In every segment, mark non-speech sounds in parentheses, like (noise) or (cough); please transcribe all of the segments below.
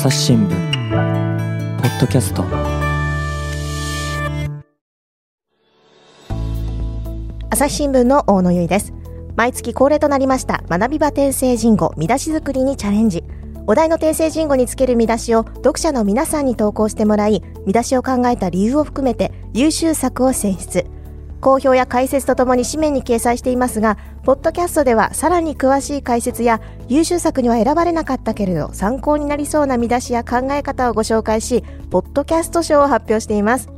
朝日新聞ポッドキャスト。朝日新聞の大野由依です。毎月恒例となりました学び場転生人語見出し作りにチャレンジ。お題の訂正人語につける見出しを読者の皆さんに投稿してもらい見出しを考えた理由を含めて優秀作を選出。好評や解説とともに紙面に掲載していますが、ポッドキャストではさらに詳しい解説や優秀作には選ばれなかったけれど参考になりそうな見出しや考え方をご紹介し、ポッドキャスト賞を発表しています。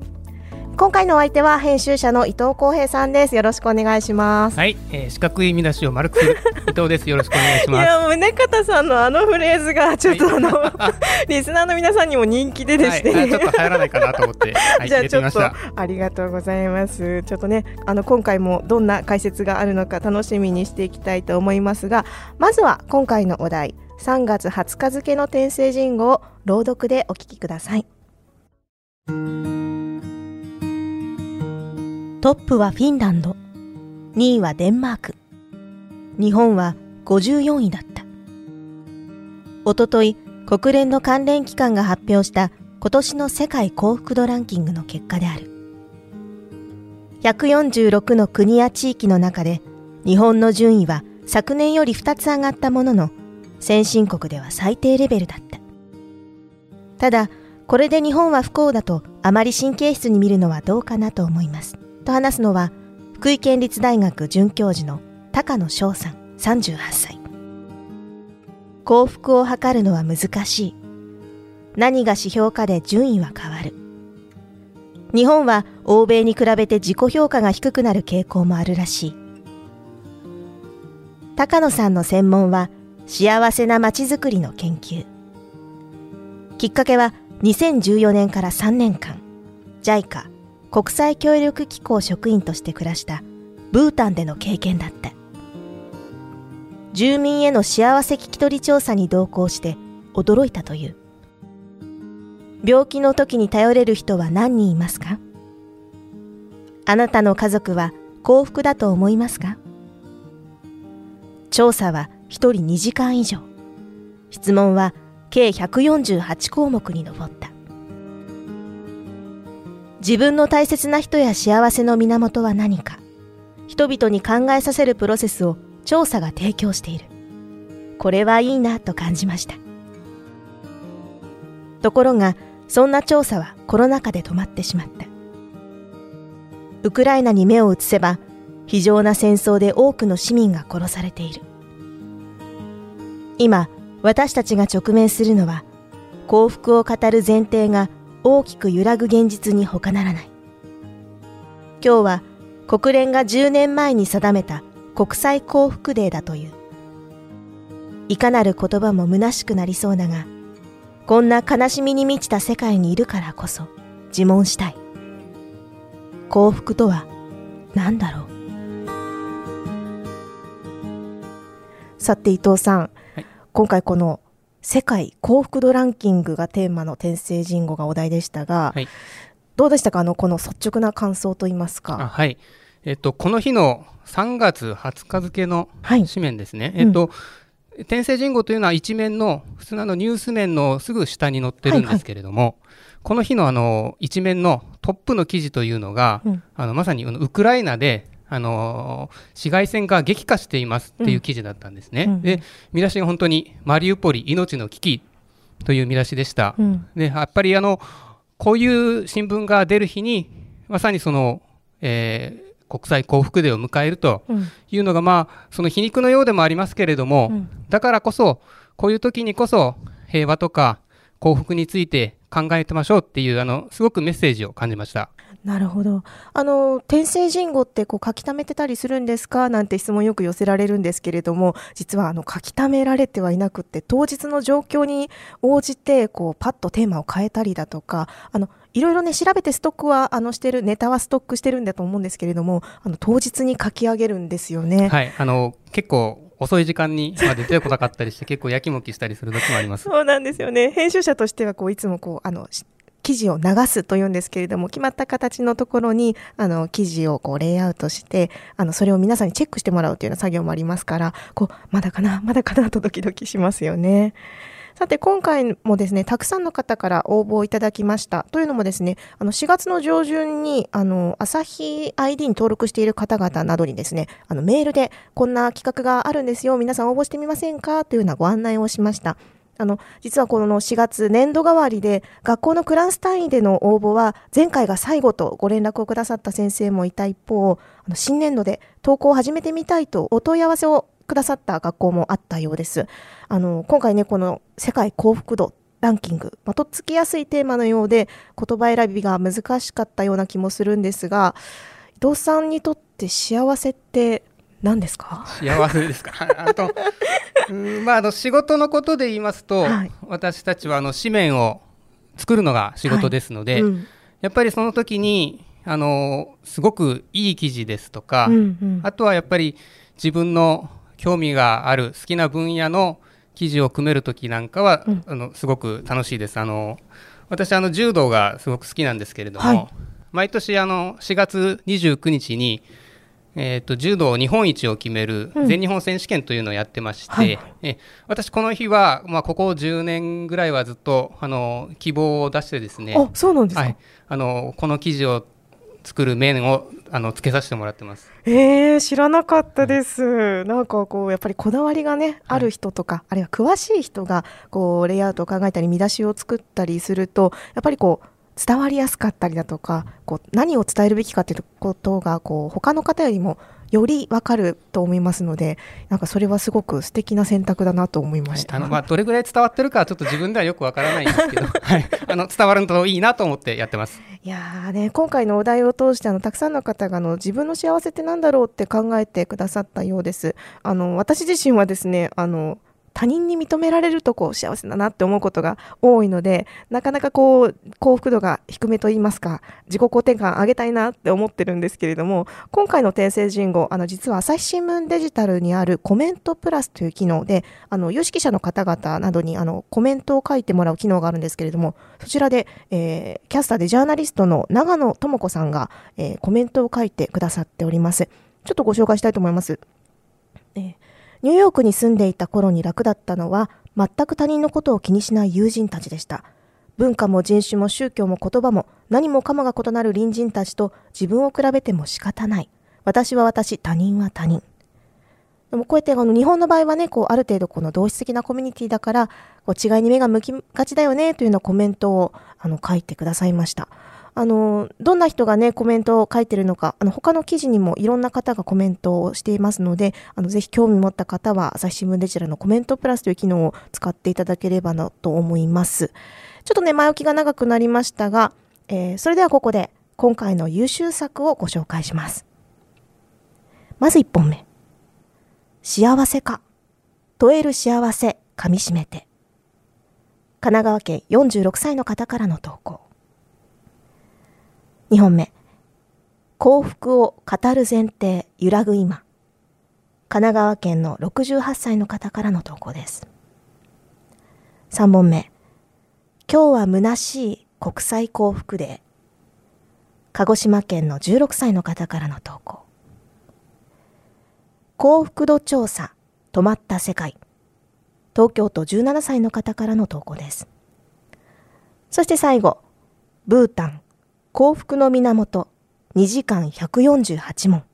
今回のお相手は編集者の伊藤光平さんです。よろしくお願いします。はい、えー、四角い見出しを丸くする (laughs) 伊藤です。よろしくお願いします。いや、宗方さんのあのフレーズがちょっとあの、はい、リスナーの皆さんにも人気でですね、はい、ちょっと流行らないかなと思って、はい、(laughs) じゃあちょっとありがとうございます。ちょっとね、あの今回もどんな解説があるのか楽しみにしていきたいと思いますが、まずは今回のお題、3月20日付の転生人語を朗読でお聞きください。トップはフィンランド、2位はデンマーク、日本は54位だった。おととい、国連の関連機関が発表した今年の世界幸福度ランキングの結果である。146の国や地域の中で日本の順位は昨年より2つ上がったものの先進国では最低レベルだった。ただ、これで日本は不幸だとあまり神経質に見るのはどうかなと思います。と話すのは、福井県立大学准教授の高野翔さん38歳。幸福を図るのは難しい。何が指標かで順位は変わる。日本は欧米に比べて自己評価が低くなる傾向もあるらしい。高野さんの専門は幸せな街づくりの研究。きっかけは2014年から3年間、JICA 国際協力機構職員として暮らしたブータンでの経験だった。住民への幸せ聞き取り調査に同行して驚いたという。病気の時に頼れる人は何人いますか？あなたの家族は幸福だと思いますか？調査は1人2時間以上。質問は計148項目に上った。自分の大切な人や幸せの源は何か、人々に考えさせるプロセスを調査が提供している。これはいいなと感じました。ところが、そんな調査はコロナ禍で止まってしまった。ウクライナに目を移せば、非常な戦争で多くの市民が殺されている。今、私たちが直面するのは、幸福を語る前提が大きく揺らぐ現実に他ならない。今日は国連が10年前に定めた国際幸福デーだという。いかなる言葉も虚しくなりそうだが、こんな悲しみに満ちた世界にいるからこそ自問したい。幸福とは何だろう？さて伊藤さん、はい、今回この世界幸福度ランキングがテーマの天聖人語がお題でしたが、はい、どうでしたか？あのこの率直な感想といいますか？はい。えっとこの日の3月20日付の紙面ですね。はい、えっと、うん、天聖人語というのは一面の普通ののニュース面のすぐ下に載ってるんですけれども、はいはい、この日のあの一面のトップの記事というのが、うん、あのまさにウクライナであの市街戦が激化していますっていう記事だったんですね。うん、で見出しが本当にマリウポリ命の危機という見出しでした。うん、でやっぱりあのこういう新聞が出る日にまさにその、えー、国際幸福デーを迎えるというのが、まあその皮肉のようでもありますけれども、だからこそこういう時にこそ平和とか幸福について考えてましょうっていうあのすごくメッセージを感じました。なるほど。あの天聖人語ってこう書き溜めてたりするんですかなんて質問よく寄せられるんですけれども、実はあの書き溜められてはいなくて当日の状況に応じてこうパッとテーマを変えたりだとか、あのいろいろね調べてストックはあのしてるネタはストックしてるんだと思うんですけれども、あの当日に書き上げるんですよね。はい、あの結構遅い時間にまで出てこなかったりして結構やきもきしたりする時もあります。そうなんですよね。編集者としてはこういつもこうあの記事を流すというんですけれども、決まった形のところに、あの、記事をこう、レイアウトして、あの、それを皆さんにチェックしてもらうというような作業もありますから、こう、まだかな、まだかなとドキドキしますよね。さて今回もですねたくさんの方から応募いただきました。というのもですねあの4月の上旬にあの朝日 ID に登録している方々などにですねあのメールでこんな企画があるんですよ皆さん応募してみませんか？というようなご案内をしました。あの実はこの4月年度替わりで学校のクラス単位での応募は前回が最後とご連絡をくださった先生もいた一方あの新年度で登校を始めてみたいとお問い合わせをくださった学校もあったようです。あの今回ねこの世界幸福度ランキング、ま、とっつきやすいテーマのようで言葉選びが難しかったような気もするんですが伊藤さんにとって幸せって何ですか？(laughs) 幸せですか？(laughs) あとまああの仕事のことで言いますと、はい、私たちはあの紙面を作るのが仕事ですので、はい。うん、やっぱりその時にあのすごくいい記事ですとか、うんうん、あとはやっぱり自分の興味がある好きな分野の記事を組める時なんかは、うん、あのすごく楽しいです。あの私あの柔道がすごく好きなんですけれども、はい、毎年あの4月29日にえーと、柔道日本一を決める全日本選手権というのをやってまして、うんはい、え私、この日は、まあ、ここ10年ぐらいはずっとあの希望を出してですねあそうなんですか、はい、あのこの記事を作る面をあのつけさせてもらってます。えー、知らなかったです。うん、なんかこうやっぱりこだわりがねある人とか、はい、あるいは詳しい人がこうレイアウトを考えたり見出しを作ったりするとやっぱりこう伝わりやすかったりだとかこう何を伝えるべきかということがこう他の方よりもより分かると思いますのでなんかそれはすごく素敵な選択だなと思いました、はい、あのまあ、どれぐらい伝わってるかちょっと自分ではよくわからないんですけど、(laughs) はい、あの伝わるといいなと思ってやってます。いやね今回のお題を通してあのたくさんの方があの自分の幸せってなんだろうって考えてくださったようです。あの私自身はですねあの他人に認められるとこう幸せだなって思うことが多いのでなかなかこう幸福度が低めと言いますか自己肯定感上げたいなって思ってるんですけれども今回の訂正人語あの実は朝日新聞デジタルにあるコメントプラスという機能であの有識者の方々などにあのコメントを書いてもらう機能があるんですけれどもそちらで、えー、キャスターでジャーナリストの長野智子さんが、えー、コメントを書いてくださっておりますちょっとご紹介したいと思います。えーニューヨークに住んでいた頃に楽だったのは、全く他人のことを気にしない友人たちでした。文化も人種も宗教も言葉も何もかもが異なる隣人たちと自分を比べても仕方ない。私は私、他人は他人。でもこうやってあの日本の場合はね、こうある程度この同質的なコミュニティだから、こう違いに目が向きがちだよねというようなコメントをあの書いてくださいました。あのどんな人がねコメントを書いてるのかあの他の記事にもいろんな方がコメントをしていますのであのぜひ興味持った方は朝日新聞デジタルのコメントプラスという機能を使っていただければなと思います。ちょっとね前置きが長くなりましたが、えー、それではここで今回の優秀作をご紹介します。まず1本目。幸せか。問える幸せかみしめて。神奈川県46歳の方からの投稿。2本目。幸福を語る前提、揺らぐ今。神奈川県の68歳の方からの投稿です。3本目。今日は虚しい国際幸福デー。鹿児島県の16歳の方からの投稿。幸福度調査、止まった世界。東京都17歳の方からの投稿です。そして最後、ブータン、幸福の源。2時間148問。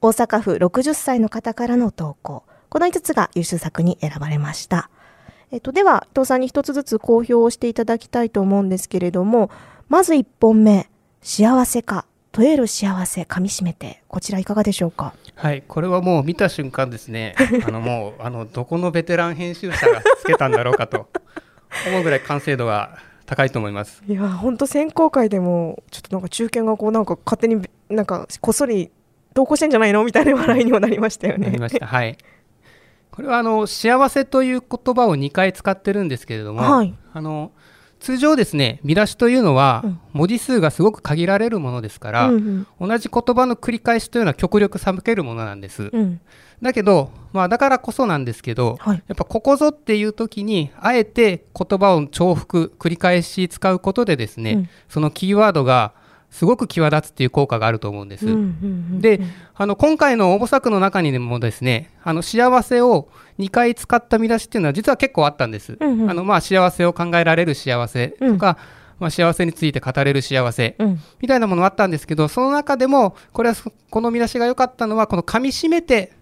大阪府60歳の方からの投稿。この5つが優秀作に選ばれました。えっと、では伊藤さんに一つずつ公表をしていただきたいと思うんですけれどもまず1本目。幸せか問える幸せかみしめて。こちらいかがでしょうか？はいこれはもう見た瞬間ですね。(laughs) あのもうあのどこのベテラン編集者がつけたんだろうかと思うぐらい完成度が高いと思います。いや本当選考会でもちょっとなんか中堅がこうなんか勝手になんかこっそり同行してんじゃないのみたいな笑いにもなりましたよね。なりました。はい。これはあの幸せという言葉を2回使ってるんですけれども、はい、あの通常ですね見出しというのは文字数がすごく限られるものですから、うんうん、同じ言葉の繰り返しというのは極力省けるものなんです、うん、だけど、まあ、だからこそなんですけど、はい、やっぱここぞっていう時にあえて言葉を重複繰り返し使うことでですね、うん、そのキーワードがすごく際立つっていう効果があると思うんです。であの今回の応募作の中にもですねあの幸せを2回使った見出しっていうのは実は結構あったんです。うんうん、あのまあ幸せを考えられる幸せとか、うん、まあ、幸せについて語れる幸せ、うん、みたいなものがあったんですけどその中でもこれはこの見出しが良かったのはこの噛みしめて、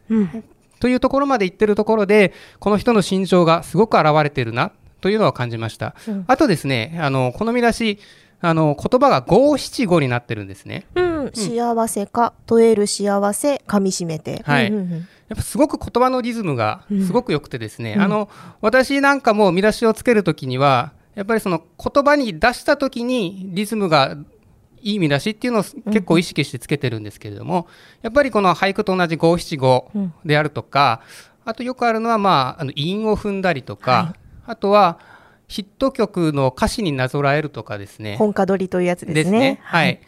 というところまで言ってるところでこの人の心情がすごく表れてるなというのを感じました。あとですねあのこの見出しあの言葉が五七五になってるんですね。うん、幸せか、問える幸せ、噛みしめて。はい。やっぱすごく言葉のリズムがすごく良くてですね、うん、あの私なんかも見出しをつけるときにはやっぱりその言葉に出したときにリズムがいい見出しっていうのを結構意識してつけてるんですけれども、やっぱりこの俳句と同じ五七五であるとか、あとよくあるのはまああの韻を踏んだりとか、はい、あとはヒット曲の歌詞になぞらえるとかですね。本歌取りというやつですね。ねはい。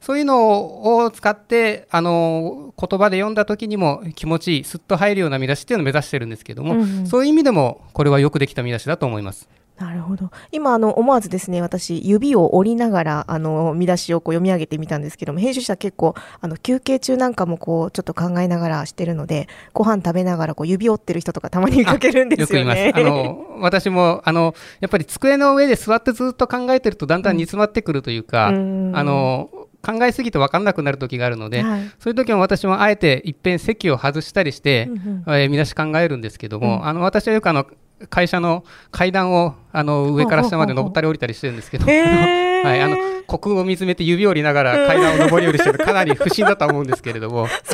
そういうのを使って、あの、言葉で読んだ時にも気持ちいい、すっと入るような見出しっていうのを目指してるんですけども、うんうん、そういう意味でも、これはよくできた見出しだと思います。なるほど。今、あの、思わずですね、私、指を折りながら、あの、見出しをこう読み上げてみたんですけども、編集者結構、あの、休憩中なんかもこう、ちょっと考えながらしてるので、ご飯食べながらこう、指折ってる人とかたまに見かけるんですよね。よく言います。あの、私も、あの、やっぱり机の上で座ってずっと考えてると、だんだん煮詰まってくるというか、うん、あの、考えすぎて分かんなくなる時があるので、はい、そういう時も私もあえていっぺん席を外したりして、うんうん、えー、見出し考えるんですけども、うん、あの私はよくあの会社の階段をあの上から下まで登ったり降りたりしてるんですけど、(laughs) はい、あの虚空を見つめて指折りながら階段を上り下りしてるかなり不審だと思うんですけれども (laughs)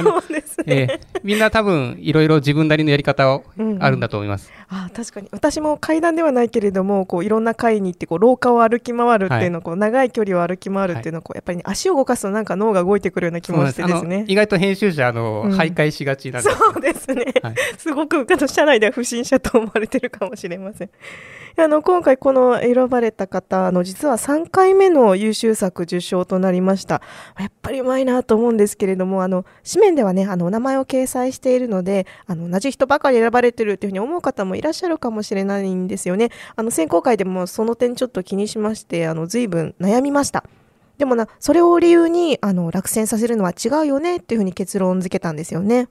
(laughs) えー、みんな多分いろいろ自分なりのやり方をあるんだと思います、うんうん、あ確かに。私も階段ではないけれどもこういろんな階に行ってこう廊下を歩き回るっていうの、はい、こう長い距離を歩き回るっていうのをこうやっぱり、ね、足を動かすとなんか脳が動いてくるような気もしてですね。意外と編集者あの、うん、徘徊しがちなんでそうですね、はい、すごく社内では不審者と思われてるかもしれませんあの今回この選ばれた方の実は3回目の優秀作受賞となりました。やっぱりうまいなと思うんですけれどもあの紙面ではねあのお名前を掲載しているのであの同じ人ばかり選ばれてるというふうに思う方もいらっしゃるかもしれないんですよね。あの選考会でもその点ちょっと気にしましてあの随分悩みました。でもなそれを理由にあの落選させるのは違うよねっていうふうに結論付けたんですよね。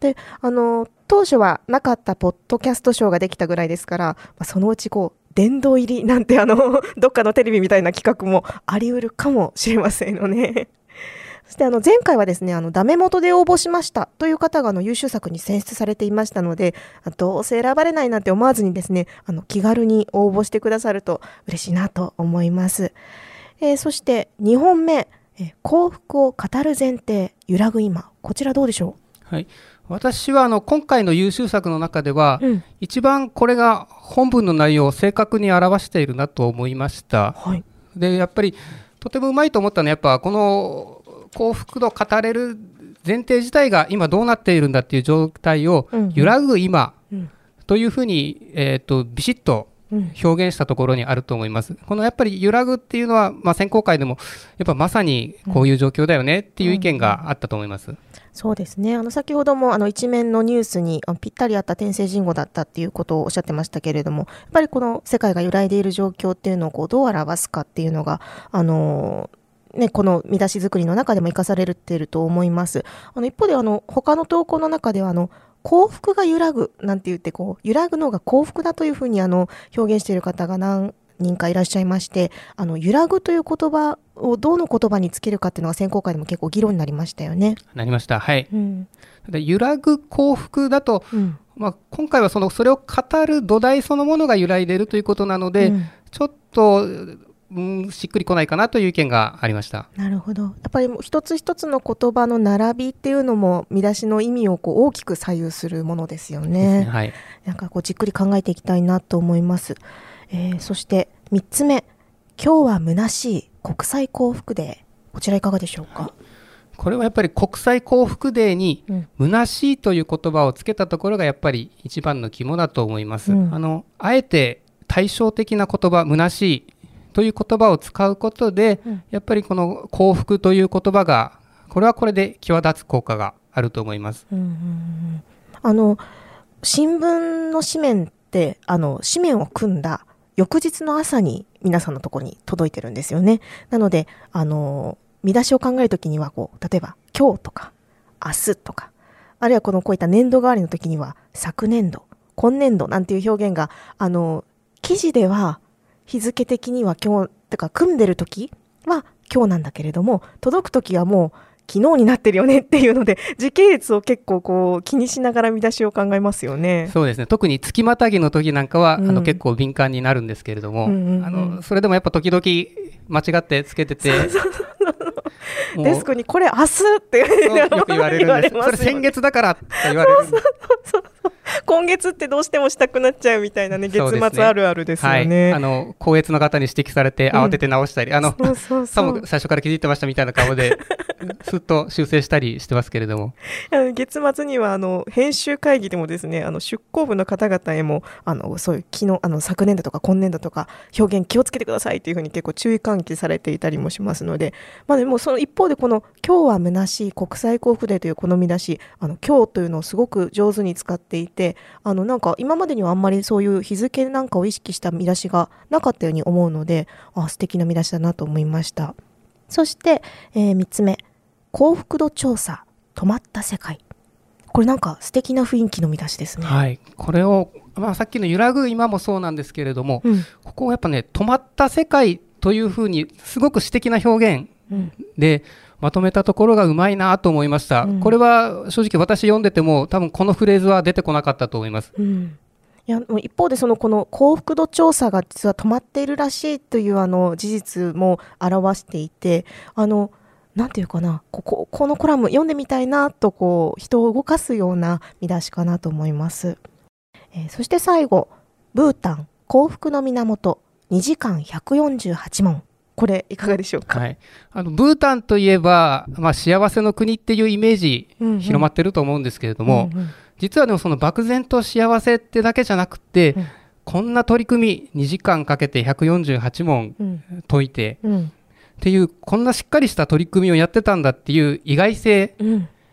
であの当初はなかったポッドキャストショーができたぐらいですから、まあ、そのうちこう殿堂入りなんてあの (laughs) どっかのテレビみたいな企画もあり得るかもしれませんよね。(laughs) そしてあの前回はですね、あのダメ元で応募しましたという方があの優秀作に選出されていましたので、どうせ選ばれないなんて思わずにですね、あの気軽に応募してくださると嬉しいなと思います。えー、そして2本目、え、幸福を語る前提、揺らぐ今、こちらどうでしょう？はい。私はあの今回の優秀作の中では、うん、一番これが本文の内容を正確に表しているなと思いました。はい、でやっぱりとてもうまいと思ったのはやっぱこの幸福度語れる前提自体が今どうなっているんだっていう状態を揺らぐ今というふうに、えーと、ビシッと表現したところにあると思います。このやっぱり揺らぐっていうのは、まあ、選考会でもやっぱまさにこういう状況だよねっていう意見があったと思います。そうですねあの先ほどもあの一面のニュースにぴったりあった天聖人語だったっていうことをおっしゃってましたけれどもやっぱりこの世界が揺らいでいる状況っていうのをこうどう表すかっていうのがあのね、この見出し作りの中でも生かされていると思います。あの一方であの他の投稿の中ではあの幸福が揺らぐなんて言ってこう揺らぐのが幸福だというふうにあの表現している方が何人かいらっしゃいましてあの揺らぐという言葉をどの言葉につけるかっていうのが選考会でも結構議論になりましたよね。なりました。はい。うん、揺らぐ幸福だと、うん、まあ、今回はそのそれを語る土台そのものが揺らいでいるということなので、うん、ちょっとうん、しっくりこないかなという意見がありました。なるほど。やっぱり一つ一つの言葉の並びっていうのも見出しの意味をこう大きく左右するものですよね。ね。はい、なんかこうじっくり考えていきたいなと思います。えー、そして3つ目。今日は虚しい国際幸福デーこちらいかがでしょうか？これはやっぱり国際幸福デーに虚しいという言葉をつけたところがやっぱり一番の肝だと思います、うん、あのあえて対照的な言葉虚しいという言葉を使うことで、うん、やっぱりこの幸福という言葉がこれはこれで際立つ効果があると思います、うんうんうん、あの新聞の紙面ってあの紙面を組んだ翌日の朝に皆さんのとこに届いてるんですよね。なので、あの、見出しを考えるときにはこう例えば今日とか明日とかあるいはこのこういった年度代わりの時には昨年度今年度なんていう表現があの記事では日付的には今日とか組んでる時は今日なんだけれども届く時はもう昨日になってるよねっていうので時系列を結構こう気にしながら見出しを考えますよね。そうですね特に月またぎの時なんかは、うん、あの結構敏感になるんですけれども、うんうんうん、あのそれでもやっぱ時々間違ってつけてて。デスクにこれ明日ってよく言われるんです。(laughs) それ先月だからって言われるんです。(laughs) 今月ってどうしてもしたくなっちゃうみたいなね月末あるあるですよね。ねはい、あの高越の方に指摘されて慌てて直したり、うん、あのそう最初から気づいてましたみたいな顔で (laughs) すっと修正したりしてますけれども。月末にはあの編集会議でもですねあの出向部の方々へもあのそういう昨日あの昨年度とか今年度とか表現気をつけてくださいというふうに結構注意喚起されていたりもしますので、まあ、でもその一方でこの「今日は虚しい国際幸福デー」というこの見出しあの今日というのをすごく上手に使っていてあのなんか今までにはあんまりそういう日付なんかを意識した見出しがなかったように思うのであ素敵な見出しだなと思いました。そして、えー、3つ目。幸福度調査。止まった世界。これなんか素敵な雰囲気の見出しですね。はい。これを、まあ、さっきの揺らぐ今もそうなんですけれども、うん、ここはやっぱね止まった世界というふうにすごく詩的な表現で、うんまとめたところがうまいなと思いました、うん、これは正直私読んでても多分このフレーズは出てこなかったと思います、うん、いや一方でそのこの幸福度調査が実は止まっているらしいというあの事実も表していてあのなんていうかなこここのコラム読んでみたいなとこう人を動かすような見出しかなと思います、えー、そして最後ブータン幸福の源2時間148問これいかがでしょうか、はい、あのブータンといえば、まあ、幸せの国っていうイメージ広まってると思うんですけれども、うんうん、実はでもその漠然と幸せってだけじゃなくて、うん、こんな取り組み2時間かけて148問解いて、うん、っていうこんなしっかりした取り組みをやってたんだっていう意外性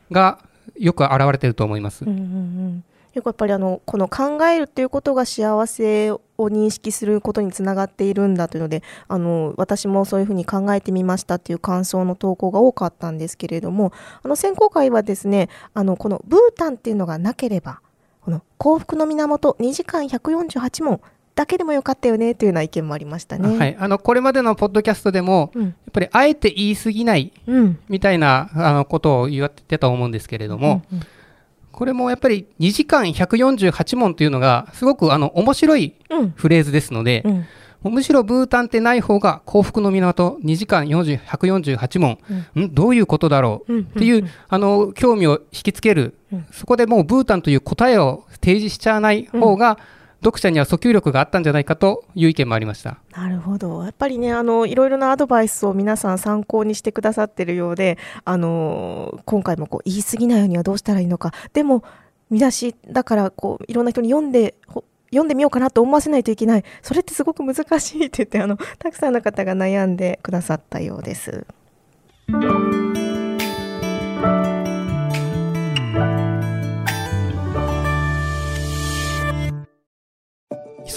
がよく表れてると思います。うんうんうんよくやっぱりあのこの考えるっていうことが幸せを認識することにつながっているんだというのであの私もそういうふうに考えてみましたっていう感想の投稿が多かったんですけれどもあの選考会はですねあのこのブータンっていうのがなければこの幸福の源2時間148問だけでもよかったよねというような意見もありましたね。はい、あのこれまでのポッドキャストでも、うん、やっぱりあえて言い過ぎないみたいな、うん、あのことを言ってたと思うんですけれども、うんうん、これもやっぱり2時間148問というのがすごくあの面白いフレーズですので、うん。うん、むしろブータンってない方が幸福の源2時間148問、うん、ん？どういうことだろう？っていう、あの興味を引きつける、そこでもうブータンという答えを提示しちゃわない方が、読者には訴求力があったんじゃないかという意見もありました。なるほど。やっぱりねあのいろいろなアドバイスを皆さん参考にしてくださってるようであの今回もこう言い過ぎないようにはどうしたらいいのか。でも見出しだからこういろんな人に読んで読んでみようかなと思わせないといけない。それってすごく難しいって言ってあのたくさんの方が悩んでくださったようです。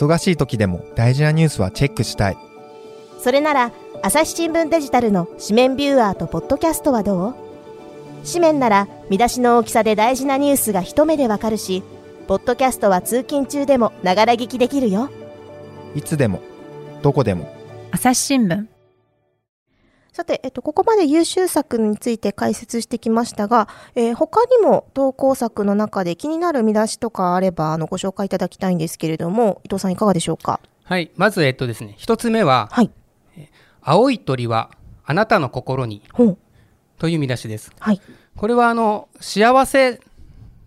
忙しい時でも大事なニュースはチェックしたい。それなら朝日新聞デジタルの紙面ビューアーとポッドキャストはどう？紙面なら見出しの大きさで大事なニュースが一目でわかるしポッドキャストは通勤中でもながら聞きできるよ。いつでもどこでも。朝日新聞さて、えっと、ここまで優秀作について解説してきましたが、えー、他にも投稿作の中で気になる見出しとかあればあのご紹介いただきたいんですけれども伊藤さんいかがでしょうか？はいまずえっとですね一つ目は、はい、青い鳥はあなたの心にという見出しです、はい、これはあの幸せ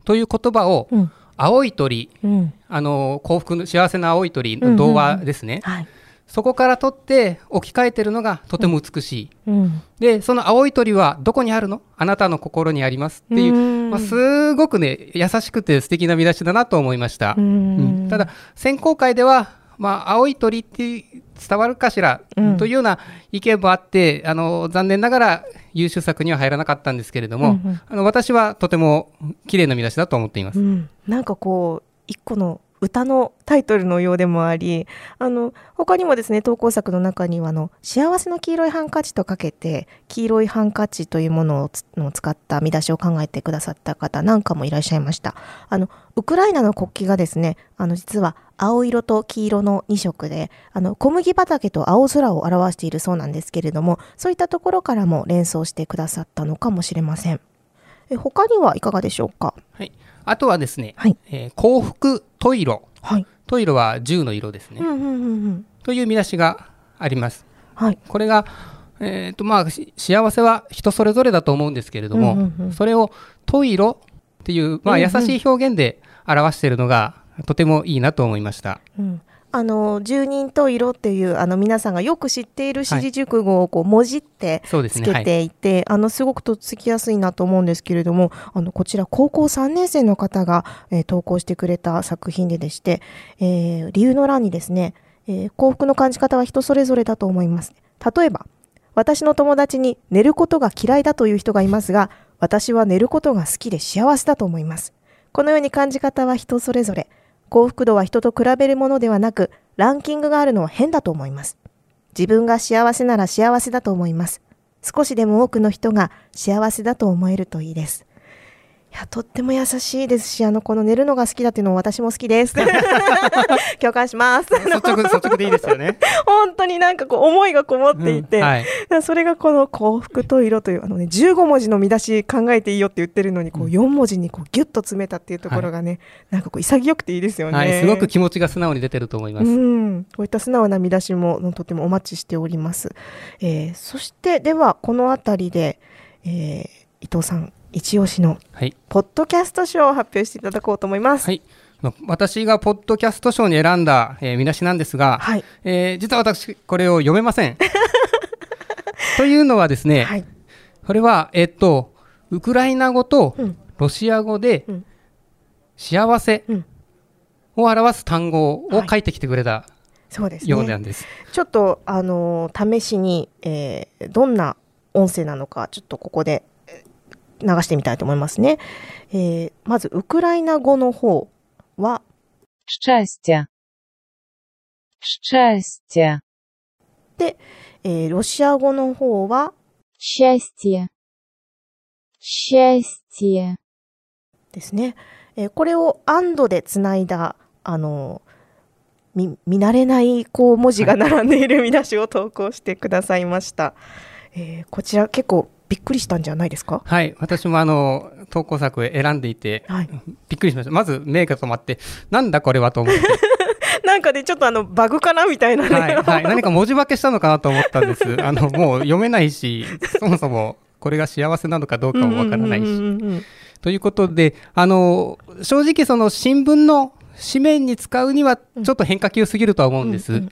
という言葉を、うん、青い鳥、うん、あの幸福の幸せな青い鳥の童話ですね、うん。うんうんはいそこから取って置き換えてるのがとても美しい、うん、でその青い鳥はどこにあるの？あなたの心にありますっていう、まあ、すごくね優しくて素敵な見出しだなと思いました、うん、ただ選考会では、まあ、青い鳥って伝わるかしら、というような意見もあってあの残念ながら優秀作には入らなかったんですけれども、うんうん、あの私はとても綺麗な見出しだと思っています、なんかこう一個の歌のタイトルのようでもあり、あの、他にもですね、投稿作の中には、あの、幸せの黄色いハンカチとかけて、黄色いハンカチというものを使った見出しを考えてくださった方なんかもいらっしゃいました。あの、ウクライナの国旗がですね、あの、実は青色と黄色の2色で、あの、小麦畑と青空を表しているそうなんですけれども、そういったところからも連想してくださったのかもしれません。え他にはいかがでしょうか？はい。あとはですね、はい、えー、幸福トイロ。はい。トイロは10の色ですね。うんうんうんうん、という見出しがあります。はい。これが、えっ、ー、と、まあ、幸せは人それぞれだと思うんですけれども、うんうんうん、それをトイロっていう、まあ、優しい表現で表しているのが、とてもいいなと思いました。うんあの住人と色っていうあの皆さんがよく知っている四字熟語をこう文字ってつけていて、はい。ねはい、あのすごくとっつきやすいなと思うんですけれどもあのこちら高校3年生の方が、えー、投稿してくれた作品ででして、えー、理由の欄にですね、えー、幸福の感じ方は人それぞれだと思います。例えば私の友達に寝ることが嫌いだという人がいますが私は寝ることが好きで幸せだと思います。このように感じ方は人それぞれ幸福度は人と比べるものではなく、ランキングがあるのは変だと思います。自分が幸せなら幸せだと思います。少しでも多くの人が幸せだと思えるといいです。や、とっても優しいですし、あの、この寝るのが好きだっていうのも私も好きです。(laughs) 共感します。率直、率直でいいですよね。(laughs) 本当になんかこう、思いがこもっていて、うんはい、それがこの幸福と色という、あのね、15文字の見出し考えていいよって言ってるのに、こう、4文字にこう、ギュッと詰めたっていうところがね、はい、なんかこう、潔くていいですよね、はい。すごく気持ちが素直に出てると思います。うん。こういった素直な見出しも、とてもお待ちしております。えー、そして、では、このあたりで、えー、伊藤さん、一押しのポッドキャスト賞を発表していただこうと思います。はい。私がポッドキャスト賞に選んだ、えー、見出しなんですが、はい、えー、実は私、これを読めません。(laughs) というのはですね、はい、これは、えっと、ウクライナ語とロシア語で、幸せを表す単語を書いてきてくれたようなんです。ちょっと、あのー、試しに、えー、どんな音声なのか、ちょっとここで流してみたいと思いますね。えー、まず、ウクライナ語の方は、счастье счастье で、えー、ロシア語の方は、счастье счастье ですね。えー、これをアンドでつないだ、あの見、見慣れないこう文字が並んでいる見出しを投稿してくださいました。えー、こちら結構 びっくりしたんじゃないですか？はい。私もあの投稿作を選んでいて、はい、びっくりしました。まず目が止まってなんだこれはと思って。(laughs) なんかでちょっとあのバグかなみたいな、ね、はい、はい、何か文字化けしたのかなと思ったんです。(laughs) あのもう読めないしそもそもこれが幸せなのかどうかもわからないし。ということであの正直その新聞の紙面に使うにはちょっと変化球すぎるとは思うんです。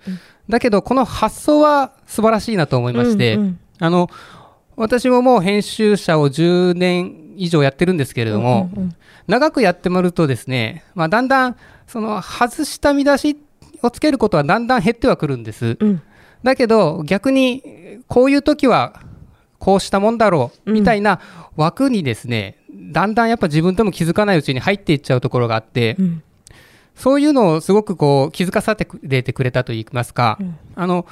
だけどこの発想は素晴らしいなと思いまして、あの私ももう編集者を10年以上やってるんですけれども、うんうんうん、長くやってもらうとですね、まあ、だんだんその外した見出しをつけることはだんだん減ってはくるんです。うん、だけど逆にこういう時はこうしたもんだろうみたいな枠にですね、うん、だんだんやっぱ自分とも気づかないうちに入っていっちゃうところがあって、うん、そういうのをすごくこう気づかされてくれたといいますか、あの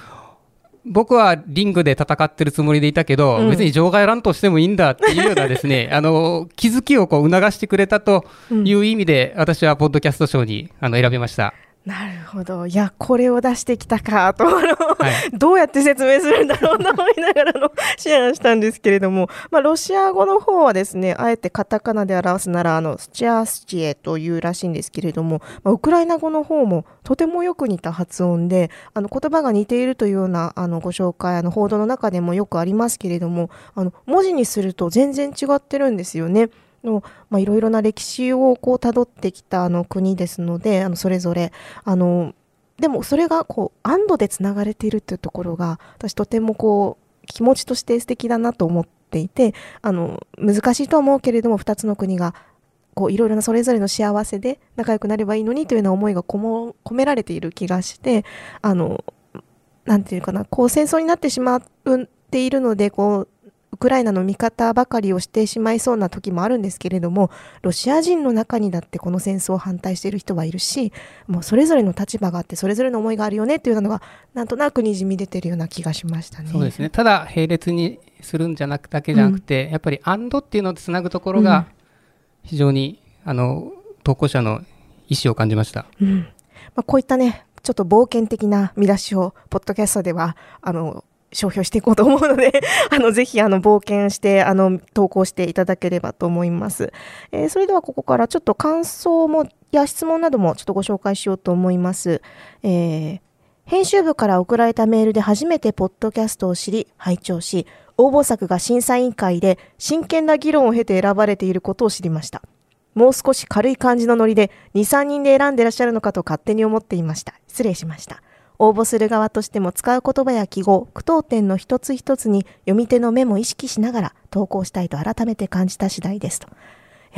僕はリングで戦ってるつもりでいたけど、うん、別に場外乱闘してもいいんだっていうようなですね、(laughs) あの、気づきをこう促してくれたという意味で、私はポッドキャスト賞にあの選びました。なるほど。いや、これを出してきたかと、はい、(laughs) どうやって説明するんだろうと思いながらのシェアしたんですけれども、まあ、ロシア語の方はですね、あえてカタカナで表すなら、あの、スチャースチエというらしいんですけれども、まあ、ウクライナ語の方もとてもよく似た発音で、あの、言葉が似ているというような、あの、ご紹介、あの、報道の中でもよくありますけれども、あの、文字にすると全然違ってるんですよね。の、まあ、いろいろな歴史をこう辿ってきたあの国ですのであのそれぞれ。あのでもそれがこう安堵でつながれているっていうところが私とてもこう気持ちとして素敵だなと思っていてあの難しいとは思うけれども2つの国がこういろいろなそれぞれの幸せで仲良くなればいいのにというような思いがこも込められている気がしてあのなんていうかなこう戦争になってしまっているのでこうウクライナの味方ばかりをしてしまいそうな時もあるんですけれどもロシア人の中にだってこの戦争を反対している人はいるしもうそれぞれの立場があってそれぞれの思いがあるよねっていうのがなんとなくにじみ出てるような気がしましたね。そうですねただ並列にするんじゃなくだけじゃなくて、うん、やっぱり「アンド」っていうのでつなぐところが非常に、うん、あの投稿者の意思を感じました。うんまあ、こういったねちょっと冒険的な見出しをポッドキャストではあの商標していこうと思うので (laughs) あの、ぜひ、あの、冒険して、あの、投稿していただければと思います。えー、それでは、ここからちょっと感想も、や質問などもちょっとご紹介しようと思います。えー、編集部から送られたメールで初めてポッドキャストを知り、拝聴し、応募作が審査委員会で真剣な議論を経て選ばれていることを知りました。もう少し軽い感じのノリで2、3人で選んでらっしゃるのかと勝手に思っていました。失礼しました。応募する側としても使う言葉や記号、句読点の一つ一つに読み手の目も意識しながら投稿したいと改めて感じた次第ですと。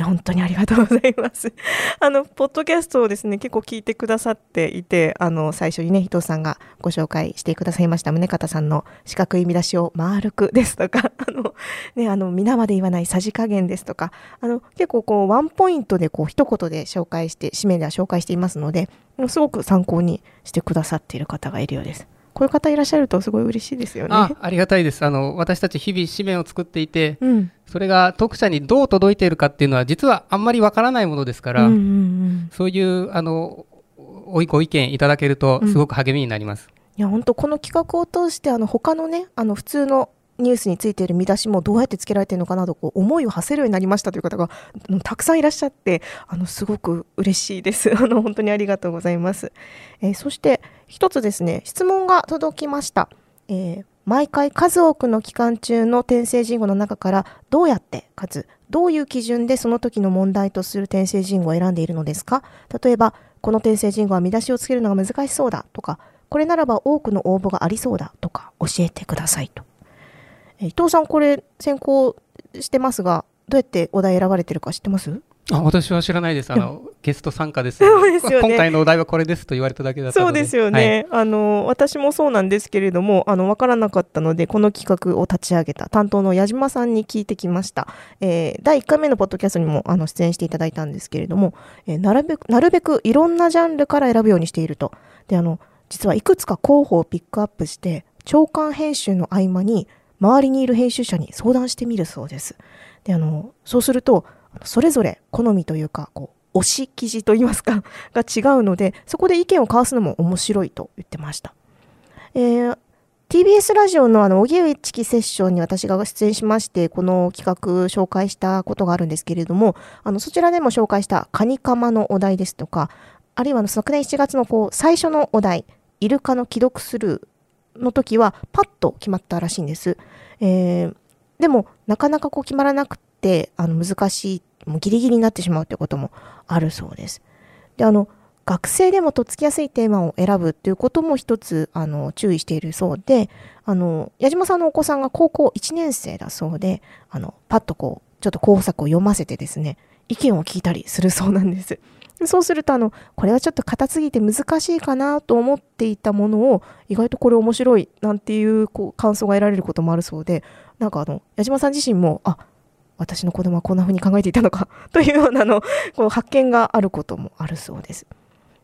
本当にありがとうございます。(laughs) あの、ポッドキャストをですね、結構聞いてくださっていて、あの、最初にね、伊藤さんがご紹介してくださいました、宗方さんの四角い見出しを丸くですとか、(laughs) あの、ね、あの、皆まで言わないさじ加減ですとか、あの、結構こう、ワンポイントでこう、一言で紹介して、締めでは紹介していますので、すごく参考にしてくださっている方がいるようです。こういう方いらっしゃるとすごい嬉しいですよね。あありがたいです。あの私たち日々紙面を作っていて、うん、それが読者にどう届いているかっていうのは実はあんまりわからないものですから、うんうんうん、そういうあのご意見いただけるとすごく励みになります。うん、いや本当この企画を通してあの他のねあの普通のニュースについている見出しもどうやってつけられているのかなとこう思いを馳せるようになりましたという方がたくさんいらっしゃってあのすごく嬉しいです。(laughs) あの本当にありがとうございます。えー、そして一つですね質問が届きました。えー、毎回数多くの期間中の転生人語の中からどうやってかつどういう基準でその時の問題とする転生人語を選んでいるのですか？例えばこの転生人語は見出しをつけるのが難しそうだとかこれならば多くの応募がありそうだとか教えてくださいとえ。伊藤さんこれ先行してますがどうやってお題選ばれてるか知ってます？あ私は知らないです。あのゲスト参加です。(laughs) そうですよね。今回のお題はこれですと言われただけだったそうですよね。はい、あの私もそうなんですけれども、あのわからなかったのでこの企画を立ち上げた担当の矢島さんに聞いてきました。えー、第1回目のポッドキャストにもあの出演していただいたんですけれども、えー、なるべくなるべくいろんなジャンルから選ぶようにしていると。であの実はいくつか候補をピックアップして長官編集の合間に周りにいる編集者に相談してみるそうです。で、あの、そうすると、それぞれ好みというか、こう、推し記事といいますか (laughs) が違うので、そこで意見を交わすのも面白いと言ってました。えー、TBS ラジオのあの、荻上チキセッションに私が出演しまして、この企画紹介したことがあるんですけれども、あの、そちらでも紹介したカニカマのお題ですとか、あるいは昨年7月のこう、最初のお題、イルカの既読スルーの時はパッと決まったらしいんです。えー、でもなかなかこう決まらなくてあの難しいもうギリギリになってしまうということもあるそうです。であの学生でもとっつきやすいテーマを選ぶっていうことも一つあの注意しているそうであの矢島さんのお子さんが高校1年生だそうであのパッとこうちょっと候補作を読ませてですね意見を聞いたりするそうなんです。そうするとあのこれはちょっと硬すぎて難しいかなと思っていたものを意外とこれ面白いなんていうこう感想が得られることもあるそうでなんかあの矢島さん自身もあ私の子供はこんな風に考えていたのか (laughs) というようなのこう発見があることもあるそうです。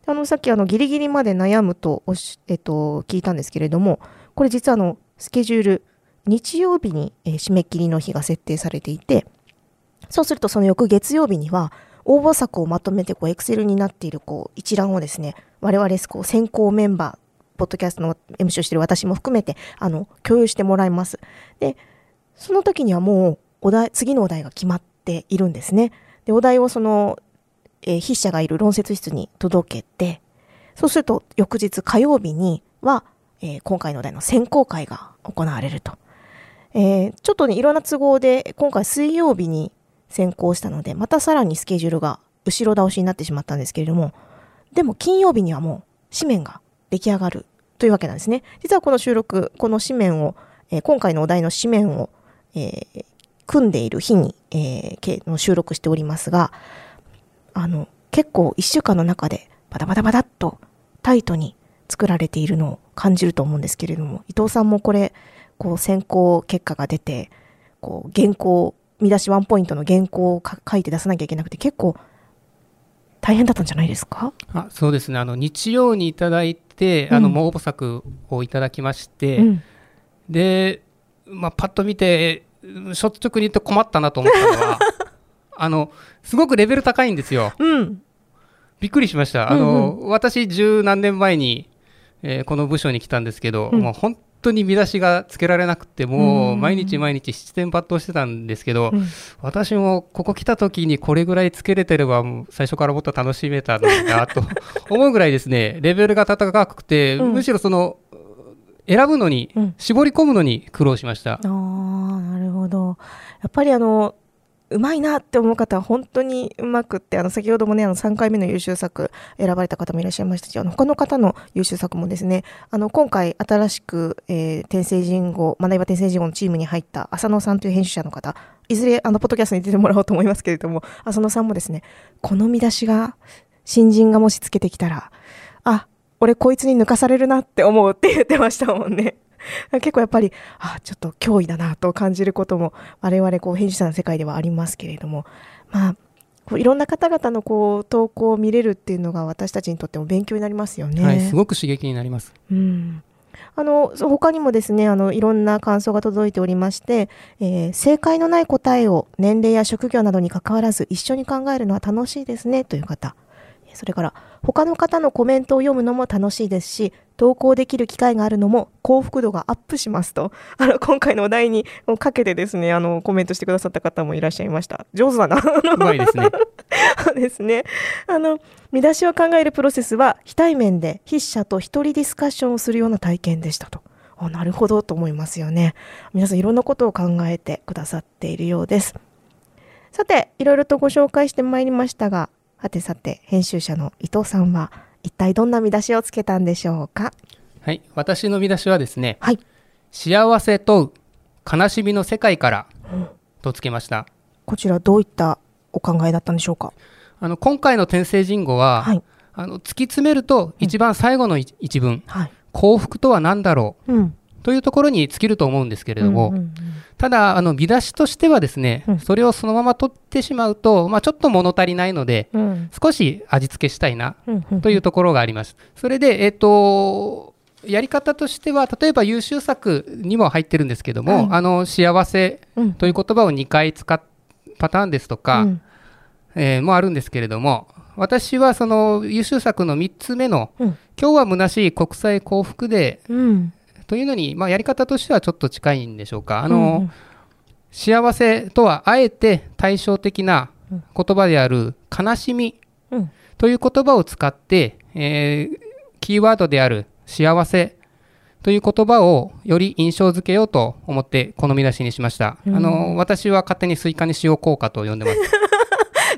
あのさっきあのギリギリまで悩むとおし、えっと、聞いたんですけれどもこれ実はあのスケジュール日曜日に、え、締め切りの日が設定されていてそうするとその翌月曜日には応募作をまとめてこうエクセルになっているこう一覧をですね我々こう先行メンバーポッドキャストの MC をしてる私も含めてあの共有してもらいます。でその時にはもうお題次のお題が決まっているんですね。でお題をその、えー、筆者がいる論説室に届けてそうすると翌日火曜日には、えー、今回のお題の選考会が行われると。えー、ちょっとねいろんな都合で今回水曜日に先行したので、またさらにスケジュールが後ろ倒しになってしまったんですけれども、でも金曜日にはもう紙面が出来上がるというわけなんですね。実はこの収録、この紙面を、えー、今回のお題の紙面を、えー、組んでいる日に、えー、収録しておりますが、あの、結構一週間の中でバタバタバタっとタイトに作られているのを感じると思うんですけれども、伊藤さんもこれ、こう選考結果が出て、こう原稿見出しワンポイントの原稿を書いて出さなきゃいけなくて結構大変だったんじゃないですか？あそうですね。あの日曜にいただいて、うん、あの応募作をいただきまして、うん、で、まあ、パッと見て率直に言って困ったなと思ったのは (laughs) あのすごくレベル高いんですよ。うん、びっくりしました。あの、うん。うん、私十何年前に、えー、この部署に来たんですけど、うん、もう本当に見出しがつけられなくてもう毎日毎日七点抜刀してたんですけど、うん、私もここ来た時にこれぐらいつけれてれば最初からもっと楽しめたのになと思うぐらいですねレベルが高くて、うん、むしろその選ぶのに、絞り込むのに苦労しました。あなるほどやっぱりあのうまいなって思う方は本当にうまくって、あの、先ほどもね、あの、3回目の優秀作選ばれた方もいらっしゃいましたし、あの、他の方の優秀作もですね、あの、今回新しく、えー、天聖人語、学び場天聖人語のチームに入った浅野さんという編集者の方、いずれ、あの、ポッドキャストに出てもらおうと思いますけれども、浅野さんもですね、この見出しが、新人がもしつけてきたら、あ、俺こいつに抜かされるなって思うって言ってましたもんね。(laughs) 結構やっぱり、あちょっと脅威だなと感じることも、我々こう編集者の世界ではありますけれども、まあ、こういろんな方々のこう投稿を見れるっていうのが私たちにとっても勉強になりますよね。はい、すごく刺激になります。うん。あの他にもですねあのいろんな感想が届いておりまして、えー、正解のない答えを年齢や職業などにかかわらず一緒に考えるのは楽しいですねという方それから他の方のコメントを読むのも楽しいですし投稿できる機会があるのも幸福度がアップしますと、(laughs) あの、今回のお題にかけてですね、あの、コメントしてくださった方もいらっしゃいました。上手だな。うまいですね。(laughs) ですね。あの、見出しを考えるプロセスは、非対面で筆者と一人ディスカッションをするような体験でしたと。あなるほどと思いますよね。皆さんいろんなことを考えてくださっているようです。さて、いろいろとご紹介してまいりましたが、はてさて、編集者の伊藤さんは、一体どんな見出しをつけたんでしょうか？はい、私の見出しはですね、はい、幸せと悲しみの世界からとつけました。こちらどういったお考えだったんでしょうか？あの今回の天聖人語は、はい、あの突き詰めると一番最後の一文、うん。はい、幸福とは何だろう、うん、というところに尽きると思うんですけれども、うんうんうん、ただあの見出しとしてはですね、うん、それをそのまま取ってしまうと、まあ、ちょっと物足りないので、うん、少し味付けしたいなというところがあります。それで、えーと、やり方としては例えば優秀作にも入ってるんですけども、はい、あの幸せという言葉を2回使っパターンですとか、うん、えー、もあるんですけれども私はその優秀作の3つ目の、うん、今日は虚しい国際幸福で、うん、というのに、まあ、やり方としてはちょっと近いんでしょうか。あの、うん、幸せとはあえて対照的な言葉である悲しみという言葉を使って、えー、キーワードである幸せという言葉をより印象づけようと思ってこの見出しにしました。うん、あの私は勝手にスイカに塩効果と呼んでます。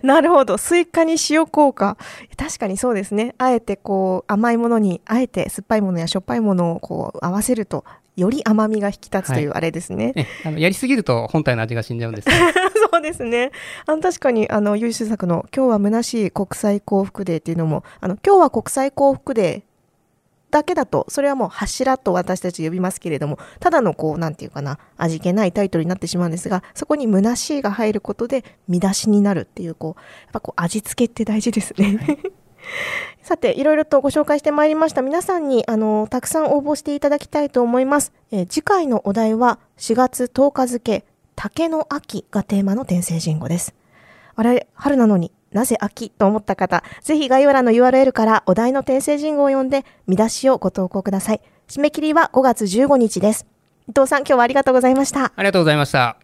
(laughs) なるほど。スイカに塩効果。確かにそうですね。あえてこう甘いものに、あえて酸っぱいものやしょっぱいものをこう合わせると、より甘みが引き立つというあれですね。はい、あのやりすぎると本体の味が死んじゃうんです。(laughs) そうですね。あの確かにあの優秀作の今日は虚しい国際幸福デーっていうのも、あの今日は国際幸福デーだけだと、それはもう柱と私たち呼びますけれども、ただのこう、なんていうかな、味気ないタイトルになってしまうんですが、そこに虚しいが入ることで見出しになるっていう、こう、やっぱこう、味付けって大事ですね。(laughs) さて、いろいろとご紹介してまいりました。皆さんに、あの、たくさん応募していただきたいと思います。えー、次回のお題は、4月10日付、竹の秋がテーマの天聖人語です。あれ、春なのになぜ秋と思った方、ぜひ概要欄の URL からお題の訂正人語を読んで、見出しをご投稿ください。締め切りは5月15日です。伊藤さん、今日はありがとうございました。ありがとうございました。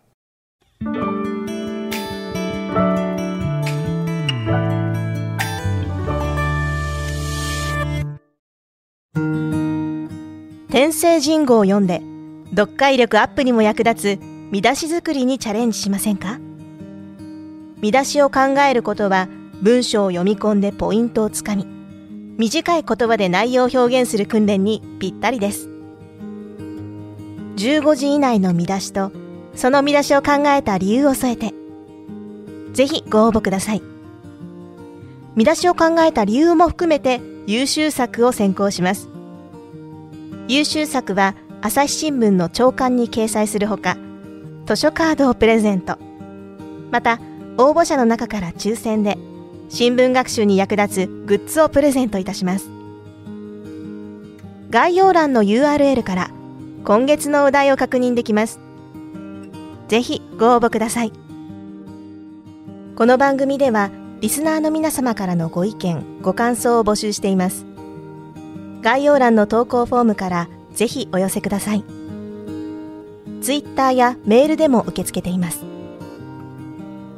天聖人語を読んで、読解力アップにも役立つ見出し作りにチャレンジしませんか？見出しを考えることは文章を読み込んでポイントをつかみ短い言葉で内容を表現する訓練にぴったりです。15字以内の見出しとその見出しを考えた理由を添えてぜひご応募ください。見出しを考えた理由も含めて優秀作を選考します。優秀作は朝日新聞の朝刊に掲載するほか図書カードをプレゼント。また、応募者の中から抽選で、新聞学習に役立つグッズをプレゼントいたします。概要欄の URL から今月のお題を確認できます。ぜひご応募ください。この番組ではリスナーの皆様からのご意見、ご感想を募集しています。概要欄の投稿フォームからぜひお寄せください。ツイッターやメールでも受け付けています。